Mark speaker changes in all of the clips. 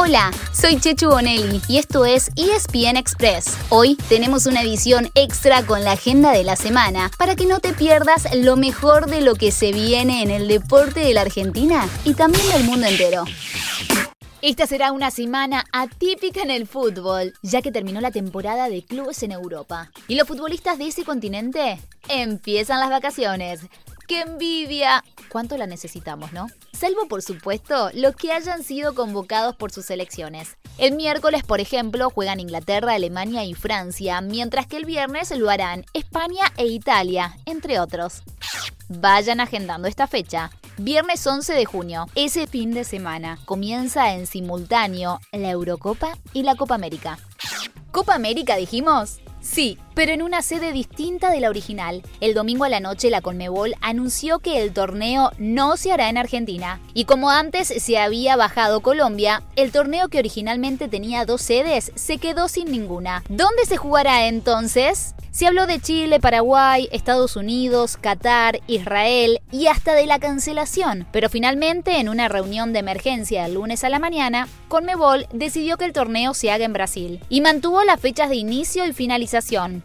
Speaker 1: Hola, soy Chechu Bonelli y esto es ESPN Express. Hoy tenemos una edición extra con la agenda de la semana para que no te pierdas lo mejor de lo que se viene en el deporte de la Argentina y también del mundo entero. Esta será una semana atípica en el fútbol, ya que terminó la temporada de clubes en Europa. Y los futbolistas de ese continente empiezan las vacaciones. ¡Qué envidia! ¿Cuánto la necesitamos, no? Salvo, por supuesto, los que hayan sido convocados por sus selecciones. El miércoles, por ejemplo, juegan Inglaterra, Alemania y Francia, mientras que el viernes lo harán España e Italia, entre otros. Vayan agendando esta fecha. Viernes 11 de junio, ese fin de semana, comienza en simultáneo la Eurocopa y la Copa América. ¿Copa América dijimos? Sí, pero en una sede distinta de la original. El domingo a la noche la Conmebol anunció que el torneo no se hará en Argentina. Y como antes se había bajado Colombia, el torneo que originalmente tenía dos sedes se quedó sin ninguna. ¿Dónde se jugará entonces? Se habló de Chile, Paraguay, Estados Unidos, Qatar, Israel y hasta de la cancelación, pero finalmente en una reunión de emergencia el lunes a la mañana, Conmebol decidió que el torneo se haga en Brasil y mantuvo las fechas de inicio y finalización.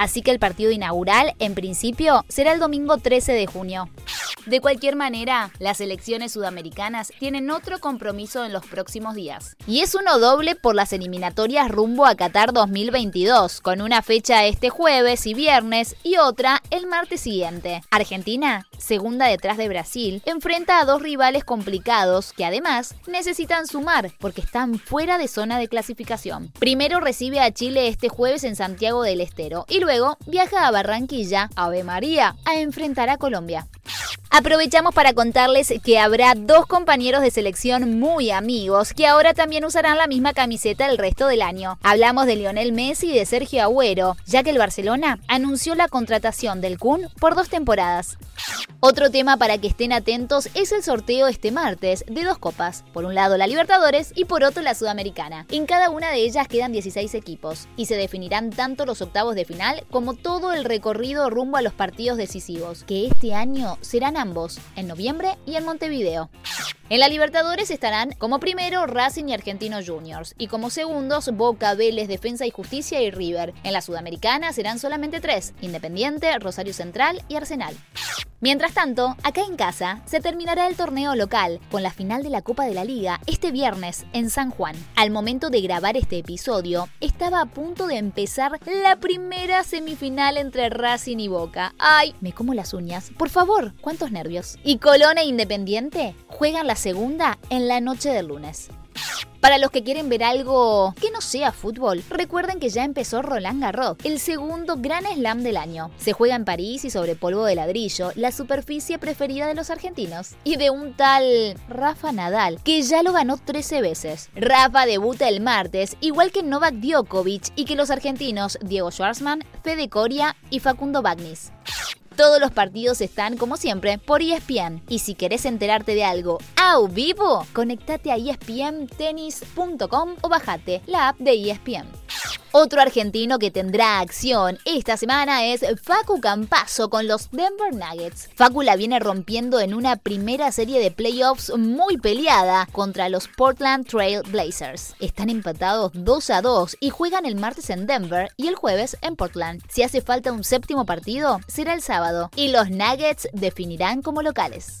Speaker 1: Así que el partido inaugural, en principio, será el domingo 13 de junio. De cualquier manera, las elecciones sudamericanas tienen otro compromiso en los próximos días. Y es uno doble por las eliminatorias rumbo a Qatar 2022, con una fecha este jueves y viernes y otra el martes siguiente. Argentina, segunda detrás de Brasil, enfrenta a dos rivales complicados que además necesitan sumar porque están fuera de zona de clasificación. Primero recibe a Chile este jueves en Santiago del Estero y luego viaja a Barranquilla, Ave María, a enfrentar a Colombia. Aprovechamos para contarles que habrá dos compañeros de selección muy amigos que ahora también usarán la misma camiseta el resto del año. Hablamos de Lionel Messi y de Sergio Agüero, ya que el Barcelona anunció la contratación del Kun por dos temporadas. Otro tema para que estén atentos es el sorteo este martes de dos copas, por un lado la Libertadores y por otro la Sudamericana. En cada una de ellas quedan 16 equipos y se definirán tanto los octavos de final como todo el recorrido rumbo a los partidos decisivos, que este año serán ambos, en noviembre y en Montevideo. En la Libertadores estarán como primero Racing y Argentinos Juniors y como segundos Boca, Vélez, Defensa y Justicia y River. En la Sudamericana serán solamente tres, Independiente, Rosario Central y Arsenal. Mientras tanto, acá en casa se terminará el torneo local con la final de la Copa de la Liga este viernes en San Juan. Al momento de grabar este episodio, estaba a punto de empezar la primera semifinal entre Racing y Boca. ¡Ay! Me como las uñas. Por favor, ¿cuántos nervios? Y Colón e Independiente juegan la segunda en la noche del lunes. Para los que quieren ver algo que no sea fútbol, recuerden que ya empezó Roland Garros, el segundo gran slam del año. Se juega en París y sobre polvo de ladrillo, la superficie preferida de los argentinos. Y de un tal Rafa Nadal, que ya lo ganó 13 veces. Rafa debuta el martes, igual que Novak Djokovic y que los argentinos Diego Schwartzman, Fede Coria y Facundo Bagnis. Todos los partidos están, como siempre, por ESPN. Y si querés enterarte de algo a vivo, conectate a espntennis.com o bajate la app de ESPN. Otro argentino que tendrá acción esta semana es Facu Campazo con los Denver Nuggets. Facu la viene rompiendo en una primera serie de playoffs muy peleada contra los Portland Trail Blazers. Están empatados 2 a 2 y juegan el martes en Denver y el jueves en Portland. Si hace falta un séptimo partido, será el sábado y los Nuggets definirán como locales.